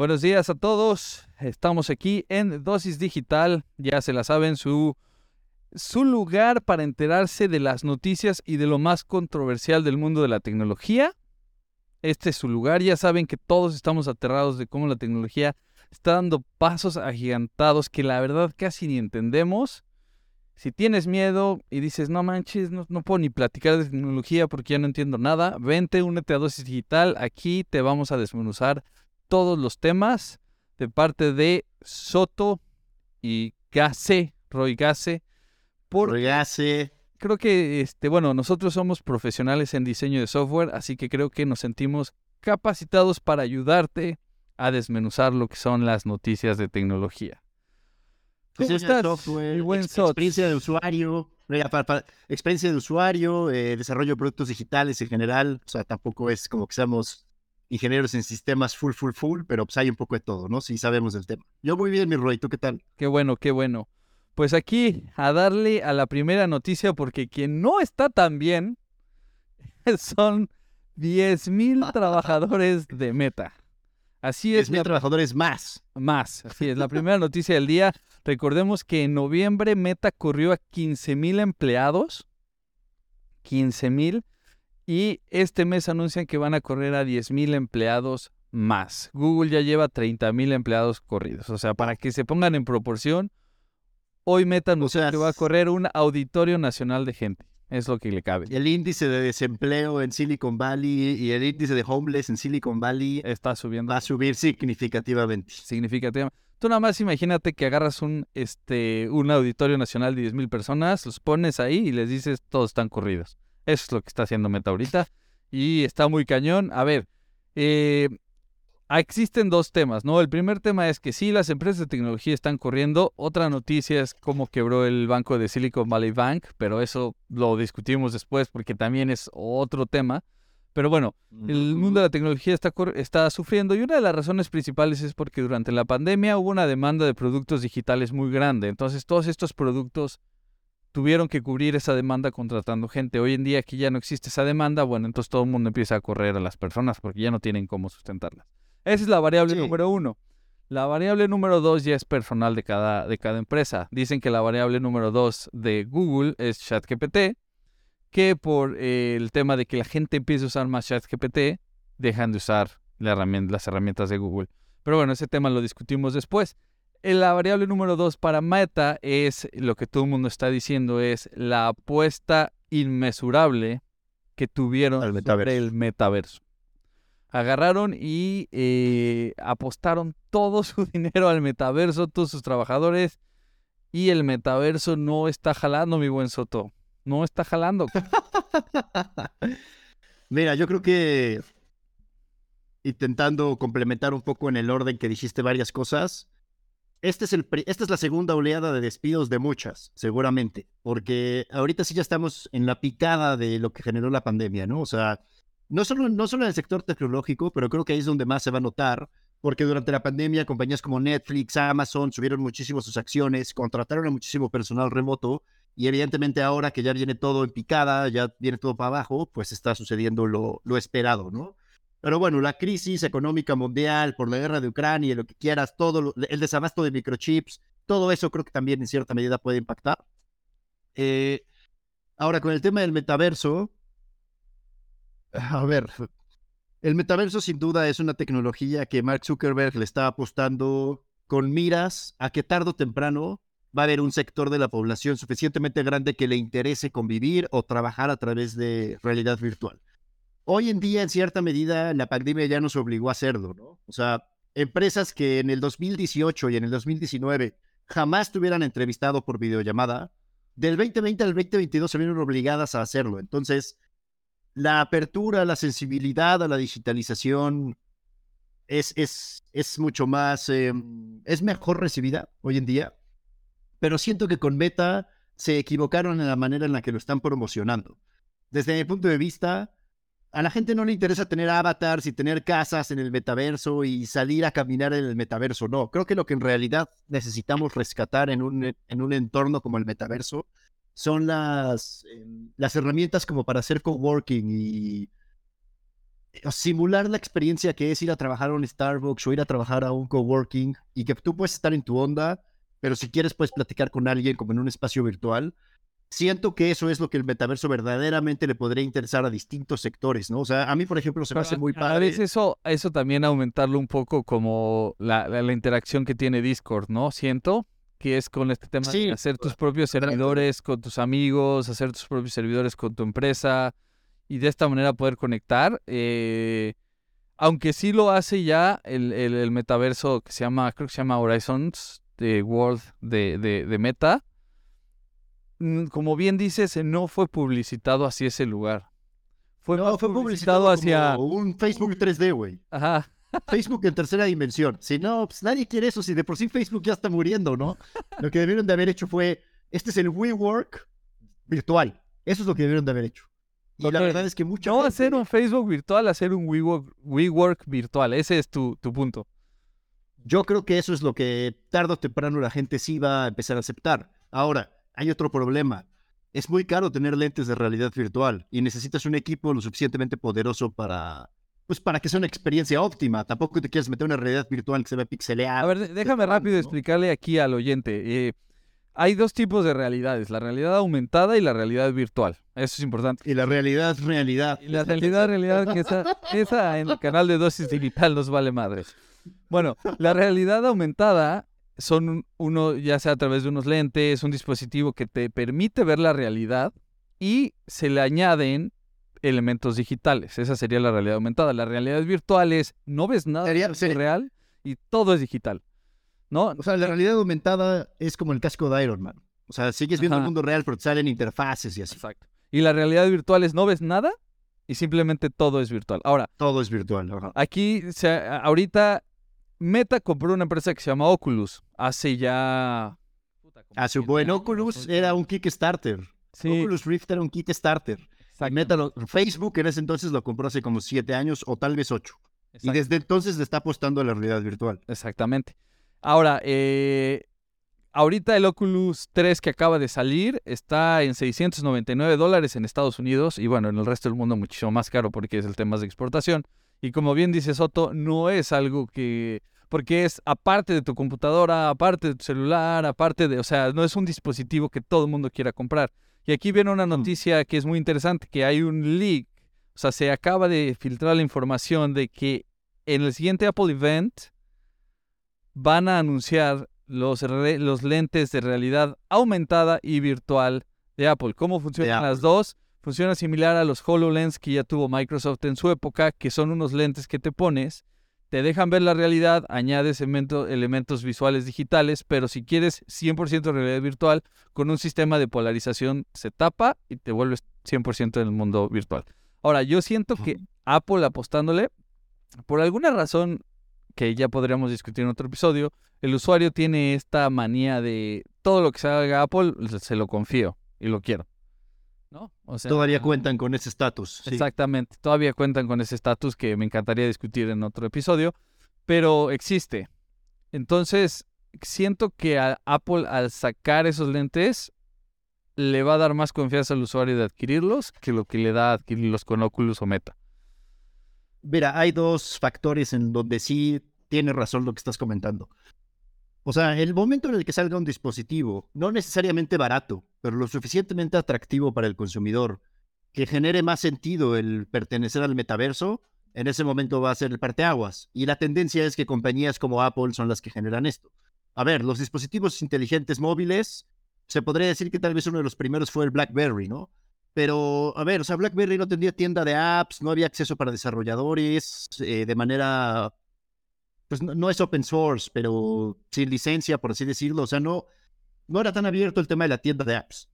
Buenos días a todos. Estamos aquí en Dosis Digital. Ya se la saben, su, su lugar para enterarse de las noticias y de lo más controversial del mundo de la tecnología. Este es su lugar. Ya saben que todos estamos aterrados de cómo la tecnología está dando pasos agigantados que la verdad casi ni entendemos. Si tienes miedo y dices, no manches, no, no, puedo ni platicar de tecnología porque ya no entiendo nada, vente, únete a Dosis Digital. Aquí te vamos a desmenuzar todos los temas de parte de Soto y Gase, Roy Gase. Por, Roy Gase. Creo que, este, bueno, nosotros somos profesionales en diseño de software, así que creo que nos sentimos capacitados para ayudarte a desmenuzar lo que son las noticias de tecnología. ¿Cómo estás? Software, buen experiencia de usuario, experiencia de usuario, eh, desarrollo de productos digitales en general. O sea, tampoco es como que seamos ingenieros en sistemas full, full, full, pero pues hay un poco de todo, ¿no? Si sabemos del tema. Yo muy bien, mi Roy, ¿tú qué tal? Qué bueno, qué bueno. Pues aquí a darle a la primera noticia porque quien no está tan bien son 10.000 trabajadores de Meta. Así es. 10.000 trabajadores más. Más, así es. La primera noticia del día. Recordemos que en noviembre Meta corrió a 15.000 empleados. 15.000 y este mes anuncian que van a correr a 10.000 empleados más. Google ya lleva 30.000 empleados corridos. O sea, para que se pongan en proporción, hoy Meta anuncia que va a correr un auditorio nacional de gente. Es lo que le cabe. El índice de desempleo en Silicon Valley y el índice de homeless en Silicon Valley está subiendo. Va a subir significativamente. Significativamente. Tú nada más imagínate que agarras un, este, un auditorio nacional de 10.000 personas, los pones ahí y les dices todos están corridos. Eso es lo que está haciendo Meta ahorita. Y está muy cañón. A ver, eh, existen dos temas, ¿no? El primer tema es que sí, las empresas de tecnología están corriendo. Otra noticia es cómo quebró el banco de Silicon Valley Bank, pero eso lo discutimos después porque también es otro tema. Pero bueno, el mundo de la tecnología está, está sufriendo y una de las razones principales es porque durante la pandemia hubo una demanda de productos digitales muy grande. Entonces todos estos productos tuvieron que cubrir esa demanda contratando gente. Hoy en día que ya no existe esa demanda, bueno, entonces todo el mundo empieza a correr a las personas porque ya no tienen cómo sustentarlas. Esa es la variable número uno. La variable número dos ya es personal de cada, de cada empresa. Dicen que la variable número dos de Google es ChatGPT, que por eh, el tema de que la gente empiece a usar más ChatGPT, dejan de usar las herramientas de Google. Pero bueno, ese tema lo discutimos después. Eh, la variable número dos para Meta es lo que todo el mundo está diciendo, es la apuesta inmesurable que tuvieron sobre el metaverso. Agarraron y eh, apostaron todo su dinero al metaverso, todos sus trabajadores, y el metaverso no está jalando, mi buen Soto. No está jalando. Mira, yo creo que intentando complementar un poco en el orden que dijiste varias cosas, este es el, esta es la segunda oleada de despidos de muchas, seguramente, porque ahorita sí ya estamos en la picada de lo que generó la pandemia, ¿no? O sea, no solo, no solo en el sector tecnológico, pero creo que ahí es donde más se va a notar, porque durante la pandemia compañías como Netflix, Amazon subieron muchísimo sus acciones, contrataron a muchísimo personal remoto, y evidentemente ahora que ya viene todo en picada, ya viene todo para abajo, pues está sucediendo lo, lo esperado, ¿no? Pero bueno, la crisis económica mundial por la guerra de Ucrania, lo que quieras, todo el desabasto de microchips, todo eso creo que también en cierta medida puede impactar. Eh, ahora, con el tema del metaverso, a ver, el metaverso sin duda es una tecnología que Mark Zuckerberg le está apostando con miras a que tarde o temprano va a haber un sector de la población suficientemente grande que le interese convivir o trabajar a través de realidad virtual. Hoy en día, en cierta medida, la pandemia ya nos obligó a hacerlo, ¿no? O sea, empresas que en el 2018 y en el 2019 jamás te hubieran entrevistado por videollamada, del 2020 al 2022 se vieron obligadas a hacerlo. Entonces, la apertura, la sensibilidad a la digitalización es, es, es mucho más, em, es mejor recibida hoy en día, pero siento que con Meta se equivocaron en la manera en la que lo están promocionando. Desde mi punto de vista, a la gente no le interesa tener avatars y tener casas en el metaverso y salir a caminar en el metaverso. No, creo que lo que en realidad necesitamos rescatar en un, en un entorno como el metaverso son las, em, las herramientas como para hacer coworking y, simular la experiencia que es ir a trabajar a un Starbucks o ir a trabajar a un coworking y que tú puedes estar en tu onda, pero si quieres puedes platicar con alguien como en un espacio virtual. Siento que eso es lo que el metaverso verdaderamente le podría interesar a distintos sectores, ¿no? O sea, a mí, por ejemplo, se me hace muy padre. A veces eso, eso también aumentarlo un poco como la, la, interacción que tiene Discord, ¿no? Siento que es con este tema de hacer tus propios servidores con tus amigos, hacer tus propios servidores con tu empresa, y de esta manera poder conectar. Eh, aunque sí lo hace ya el, el, metaverso que se llama, creo que se llama Horizons de World de, de, Meta. Mm, como bien dices, no fue publicitado hacia ese lugar. Fue, no, fue publicitado, hacia un Facebook 3D, güey. Ajá. Facebook en tercera dimensión. Si no, pues nadie quiere eso. Si de por sí Facebook ya está muriendo, ¿no? Lo que debieron de haber hecho fue, este es el WeWork virtual. Eso es lo que debieron de haber hecho. Y la verdad es que mucho. No hacer un Facebook virtual, hacer un WeWork, virtual. Ese es tu, tu, punto. Yo creo que eso es lo que tarde o temprano la gente sí va a empezar a aceptar. Ahora, hay otro problema. Es muy caro tener lentes de realidad virtual y necesitas un equipo lo suficientemente poderoso para, pues para que sea una experiencia óptima. Tampoco te quieres meter una realidad virtual que se ve pixeleada. A ver, déjame rápido explicarle aquí al oyente. Eh, hay dos tipos de realidades, la realidad aumentada y la realidad virtual. Eso es importante. Y la realidad realidad. Y la realidad realidad que esa, esa en el canal de dosis digital nos vale madres. Bueno, la realidad aumentada son uno, ya sea a través de unos lentes, un dispositivo que te permite ver la realidad y se le añaden elementos digitales. Esa sería la realidad aumentada. La realidad virtual es no ves nada real y todo es digital. ¿no? O sea, la realidad aumentada es como el casco de Iron Man. O sea, sigues viendo el mundo real, pero te salen interfaces y así. Exacto. Y la realidad virtual es no ves nada y simplemente todo es virtual. Ahora. Todo es virtual. Aquí, ahorita, Meta compró una empresa que se llama Oculus. Hace ya. Hace un buen Oculus era un Kickstarter. Sí. Oculus Rift era un Kickstarter. Meta Facebook en ese entonces lo compró hace como siete años o tal vez ocho. Y desde entonces le está apostando a la realidad virtual. Exactamente. Ahora, eh, ahorita el Oculus 3 que acaba de salir está en 699 dólares en Estados Unidos y bueno, en el resto del mundo muchísimo más caro porque es el tema de exportación. Y como bien dice Soto, no es algo que... Porque es aparte de tu computadora, aparte de tu celular, aparte de... O sea, no es un dispositivo que todo el mundo quiera comprar. Y aquí viene una mm. noticia que es muy interesante, que hay un leak. O sea, se acaba de filtrar la información de que en el siguiente Apple Event van a anunciar los, los lentes de realidad aumentada y virtual de Apple. ¿Cómo funcionan las dos? Funciona similar a los HoloLens que ya tuvo Microsoft en su época, que son unos lentes que te pones, te dejan ver la realidad, añades elementos visuales digitales, pero si quieres 100% realidad virtual, con un sistema de polarización se tapa y te vuelves 100% en el mundo virtual. Ahora, yo siento que Apple apostándole, por alguna razón que ya podríamos discutir en otro episodio, el usuario tiene esta manía de todo lo que se haga Apple, se lo confío y lo quiero. ¿No? todavía cuentan con ese estatus. Exactamente, todavía cuentan con ese estatus que me encantaría discutir en otro episodio, pero existe. Entonces, siento que a Apple al sacar esos lentes le va a dar más confianza al usuario de adquirirlos que lo que le da adquirirlos con Oculus o Meta. Mira, hay dos factores en donde sí tiene razón lo que estás comentando. O sea, el momento en el que salga un dispositivo, no necesariamente barato, pero lo suficientemente atractivo para el consumidor, que genere más sentido el pertenecer al metaverso, en ese momento va a ser el parteaguas. Y la tendencia es que compañías como Apple son las que generan esto. A ver, los dispositivos inteligentes móviles, se podría decir que tal vez uno de los primeros fue el BlackBerry, ¿no? Pero, a ver, o sea, BlackBerry no tendría tienda de apps, no había acceso para desarrolladores eh, de manera, pues no, es open source, pero sin licencia, por así decirlo. O sea, no, no era tan abierto el tema de la tienda de apps.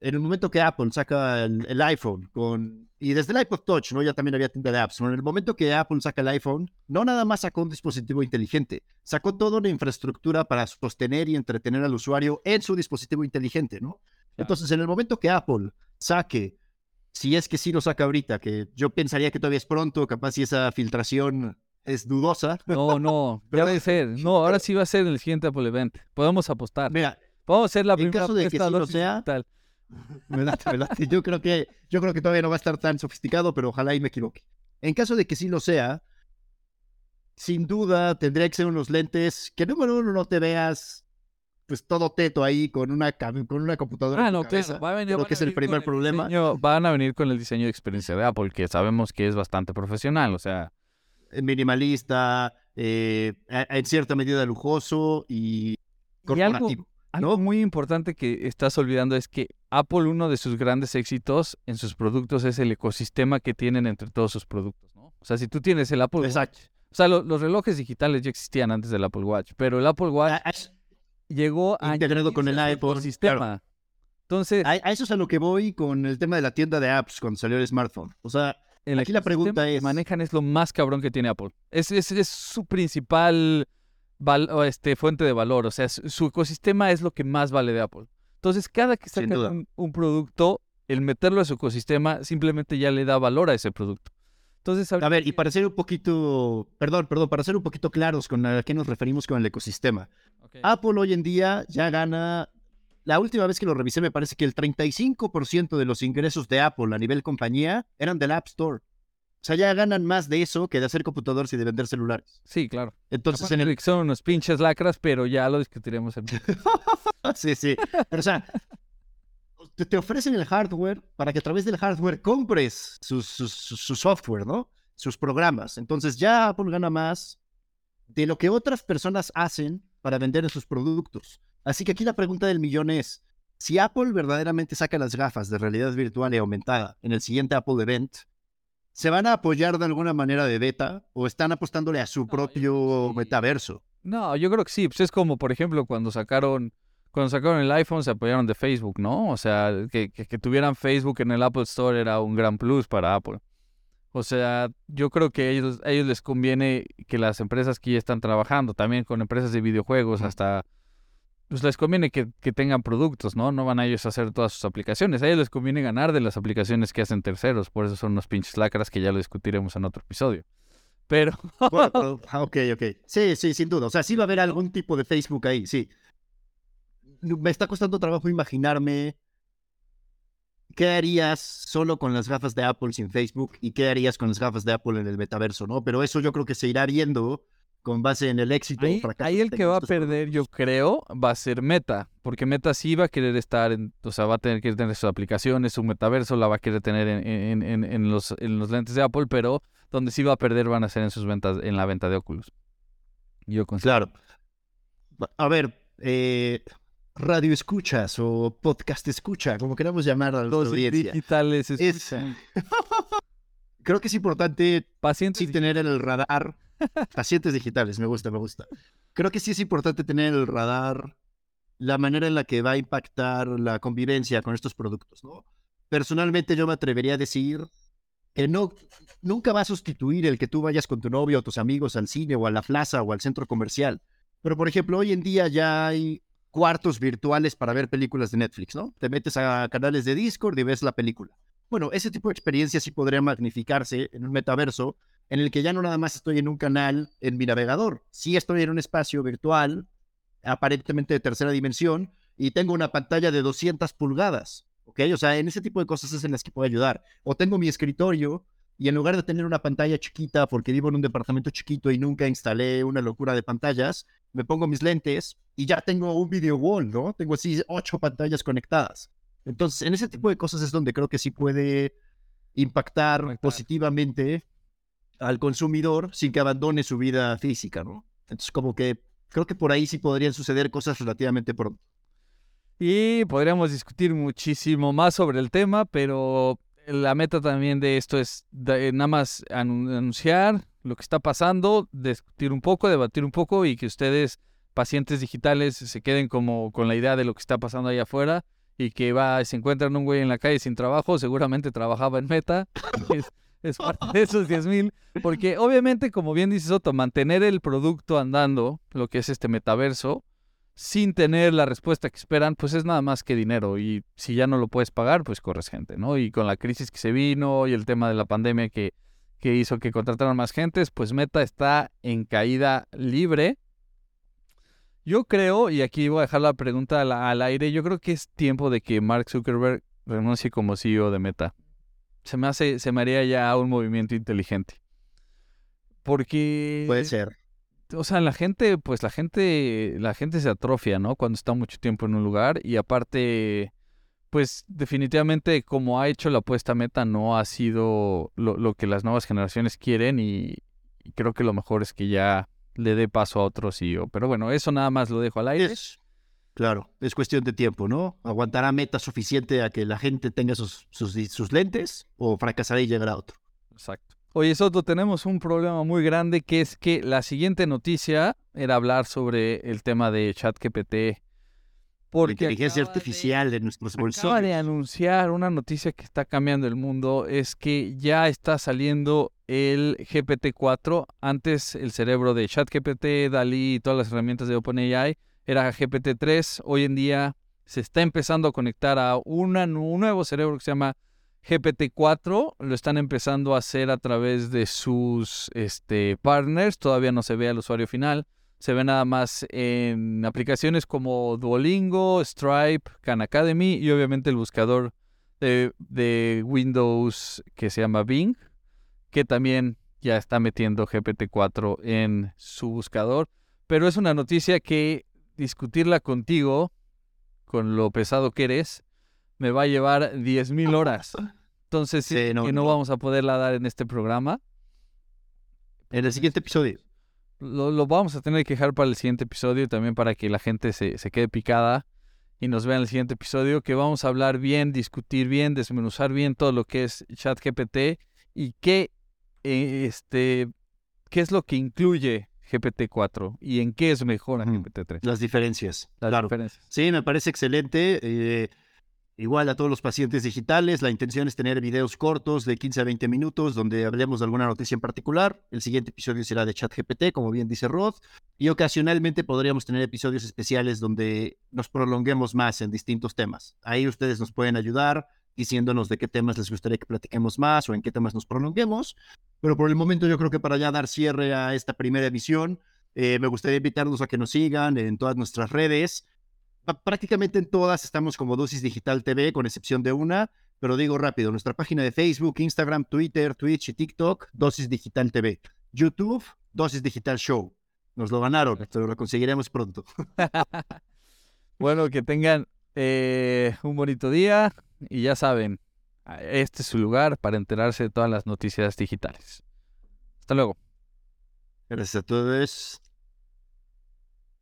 En el momento que Apple saca el, iPhone con, y desde el iPod Touch, ¿no? Ya también había tienda de apps. En el momento que Apple saca el iPhone, no nada más sacó un dispositivo inteligente, sacó toda una infraestructura para sostener y entretener al usuario en su dispositivo inteligente, ¿no? Entonces, en el momento que Apple saque, si es que sí lo saca ahorita, que yo pensaría que todavía es pronto, capaz si esa filtración es dudosa. No, no, debe ser. No, ahora sí va a ser el siguiente Apple Event. Podemos apostar. Mira, podemos hacer la primera en caso de que sí lo sea, tal. Yo creo que yo creo que todavía no va a estar tan sofisticado, pero ojalá y me equivoque. En caso de que sí lo sea, sin duda tendría que ser unos lentes que número uno no te veas pues todo teto ahí con una, con una computadora. Ah, no, claro. Va a venir, Creo que a es el primer problema. diseño- van a venir con el diseño de experiencia de Apple, que sabemos que es bastante profesional. O sea, Eh, Minimalista, eh, a- en cierta medida lujoso y Y algo- corporativo. Algo muy importante que estás olvidando es que Apple, uno de sus grandes éxitos en sus productos es el ecosistema que tienen entre todos sus productos, ¿no? O sea, si tú tienes el Apple Exacto. Watch, o sea, lo- los relojes digitales ya existían antes del Apple Watch, pero el Apple Watch A, a- llegó a integrado con el añadirse a su iPod, ecosistema. Entonces, a- a eso es a lo que voy con el tema de la tienda de apps cuando salió el smartphone. O sea, el aquí la pregunta es- manejan es lo más cabrón que tiene Apple. Es, es, es su principal val- este, fuente de valor. O sea, su, ecosistema es lo que más vale de Apple. Entonces, cada que duda. un, un producto, el meterlo a su ecosistema simplemente ya le da valor a ese producto. Entonces, a ver, y para ser un poquito, perdón, perdón, para ser un poquito claros con a qué nos referimos con el ecosistema. Apple hoy en día ya gana, la última vez que lo revisé me parece que el 35% de los ingresos de Apple a nivel compañía eran del App Store. O sea, ya ganan más de eso que de hacer computadores y de vender celulares. Sí, claro. Entonces, Aparte en el... son unos pinches lacras, pero ya lo discutiremos en Sí, sí. Pero, o sea, te, te ofrecen el hardware para que a través del hardware compres su, su- su- su software, ¿no? Sus programas. Entonces ya Apple gana más de lo que otras personas hacen para vender sus productos. Así que aquí la pregunta del millón es, si Apple verdaderamente saca las gafas de realidad virtual y aumentada en el siguiente Apple Event, ¿se van a apoyar de alguna manera de beta o están apostándole a su No, propio sí. metaverso? No, yo creo que sí. Pues es como, por ejemplo, cuando sacaron, cuando sacaron el iPhone se apoyaron de Facebook, ¿no? O sea, que, que, que tuvieran Facebook en el Apple Store era un gran plus para Apple. O sea, yo creo que a ellos, a ellos les conviene que las empresas que ya están trabajando, también con empresas de videojuegos, hasta, pues les conviene que, que tengan productos, ¿no? No van a ellos a hacer todas sus aplicaciones. A ellos les conviene ganar de las aplicaciones que hacen terceros. Por eso son unos pinches lacras que ya lo discutiremos en otro episodio. Pero, Bueno, ah, ok, ok. Sí, sí, sin duda. O sea, sí va a haber algún tipo de Facebook ahí, sí. Me está costando trabajo imaginarme qué harías solo con las gafas de Apple sin Facebook y qué harías con las gafas de Apple en el metaverso, ¿no? Pero eso yo creo que se irá viendo con base en el éxito. Ahí, fracaso ahí el que va a perder, yo creo, va a ser Meta, porque Meta sí va a querer estar, en, o sea, va a tener que tener sus aplicaciones, su metaverso la va a querer tener en, en- en- en los, en los lentes de Apple, pero donde sí va a perder van a ser en sus ventas, en la venta de Oculus. Yo considero. Claro. A ver, eh, radio escuchas o podcast escucha, como queramos llamar a la Los audiencia. digitales Es- escuchan. Creo que es importante pacientes sí tener en el radar pacientes digitales, me gusta, me gusta. Creo que sí es importante tener en el radar la manera en la que va a impactar la convivencia con estos productos, ¿no? Personalmente yo me atrevería a decir que no, nunca va a sustituir el que tú vayas con tu novio o tus amigos al cine o a la plaza o al centro comercial. Pero, por ejemplo, hoy en día ya hay cuartos virtuales para ver películas de Netflix, ¿no? Te metes a canales de Discord y ves la película. Bueno, ese tipo de experiencia sí podría magnificarse en un metaverso en el que ya no nada más estoy en un canal en mi navegador, sí estoy en un espacio virtual, aparentemente de tercera dimensión, y tengo una pantalla de 200 pulgadas, ¿ok? O sea, en ese tipo de cosas es en las que puedo ayudar. O tengo mi escritorio y en lugar de tener una pantalla chiquita, porque vivo en un departamento chiquito y nunca instalé una locura de pantallas, me pongo mis lentes y ya tengo un video wall, ¿no? Tengo así ocho pantallas conectadas. Entonces, en ese tipo de cosas es donde creo que sí puede impactar Impactar. positivamente al consumidor sin que abandone su vida física, ¿no? Entonces, como que creo que por ahí sí podrían suceder cosas relativamente pronto. Y podríamos discutir muchísimo más sobre el tema, pero la meta también de esto es de- nada más anu- anunciar lo que está pasando, discutir un poco, debatir un poco y que ustedes, pacientes digitales, se queden como con la idea de lo que está pasando allá afuera y que va, se encuentran un güey en la calle sin trabajo, seguramente trabajaba en Meta, es, parte de esos 10 mil, porque obviamente, como bien dice Soto, mantener el producto andando, lo que es este metaverso, sin tener la respuesta que esperan, pues es nada más que dinero. Y si ya no lo puedes pagar, pues corres gente, ¿no? Y con la crisis que se vino y el tema de la pandemia que, que hizo que contrataran más gentes, pues Meta está en caída libre. Yo creo, y aquí voy a dejar la pregunta al, al aire, yo creo que es tiempo de que Mark Zuckerberg renuncie como CEO de Meta. se me hace, se me haría ya un movimiento inteligente. Porque. Puede ser. O sea, la gente, pues la gente, la gente se atrofia, ¿no? Cuando está mucho tiempo en un lugar. Y aparte, pues definitivamente como ha hecho la apuesta meta, no ha sido lo, que las nuevas generaciones quieren. Y, creo que lo mejor es que ya le dé paso a otro CEO. Pero bueno, eso nada más lo dejo al aire. claro, es cuestión de tiempo, ¿no? ¿Aguantará meta suficiente a que la gente tenga sus, sus, sus lentes o fracasará y llegará otro? Exacto. Oye, Soto, tenemos un problema muy grande que es que la siguiente noticia era hablar sobre el tema de ChatGPT. Porque inteligencia artificial de, nuestros bolsillos. Acaba de anunciar una noticia que está cambiando el mundo, es que ya está saliendo el GPT-4. Antes el cerebro de ChatGPT, DALI y todas las herramientas de OpenAI era GPT-3. Hoy en día se está empezando a conectar a un nuevo cerebro que se llama GPT-4 lo están empezando a hacer a través de sus este, partners, todavía no se ve al usuario final, se ve nada más en aplicaciones como Duolingo, Stripe, Khan Academy y obviamente el buscador de, de Windows que se llama Bing, que también ya está metiendo GPT-4 en su buscador. Pero es una noticia que discutirla contigo, con lo pesado que eres, me va a llevar 10.000 horas. Entonces, sí, que no, vamos a poderla dar en este programa. En el siguiente episodio. Lo, vamos a tener que dejar para el siguiente episodio también para que la gente se, quede picada y nos vea en el siguiente episodio que vamos a hablar bien, discutir bien, desmenuzar bien todo lo que es ChatGPT y qué, eh, este, qué es lo que incluye GPT-4 y en qué es mejor a GPT-3. Las diferencias. Las diferencias. Sí, me parece excelente. Eh, Igual a todos los pacientes digitales, la intención es tener videos cortos de 15 a 20 minutos donde hablemos de alguna noticia en particular. El siguiente episodio será de ChatGPT, como bien dice Rod, y ocasionalmente podríamos tener episodios especiales donde nos prolonguemos más en distintos temas. Ahí ustedes nos pueden ayudar diciéndonos de qué temas les gustaría que platiquemos más o en qué temas nos prolonguemos. Pero por el momento yo creo que para ya dar cierre a esta primera edición, eh, me gustaría invitarlos a que nos sigan en todas nuestras redes prácticamente en todas estamos como Dosis Digital TV, con excepción de una, pero digo rápido, nuestra página de Facebook, Instagram, Twitter, Twitch y TikTok, Dosis Digital TV. YouTube, Dosis Digital Show. Nos lo ganaron, pero lo conseguiremos pronto. bueno, que tengan eh, un bonito día y ya saben, este es su lugar para enterarse de todas las noticias digitales. Hasta luego. Gracias a todos.